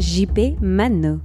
JP Mano.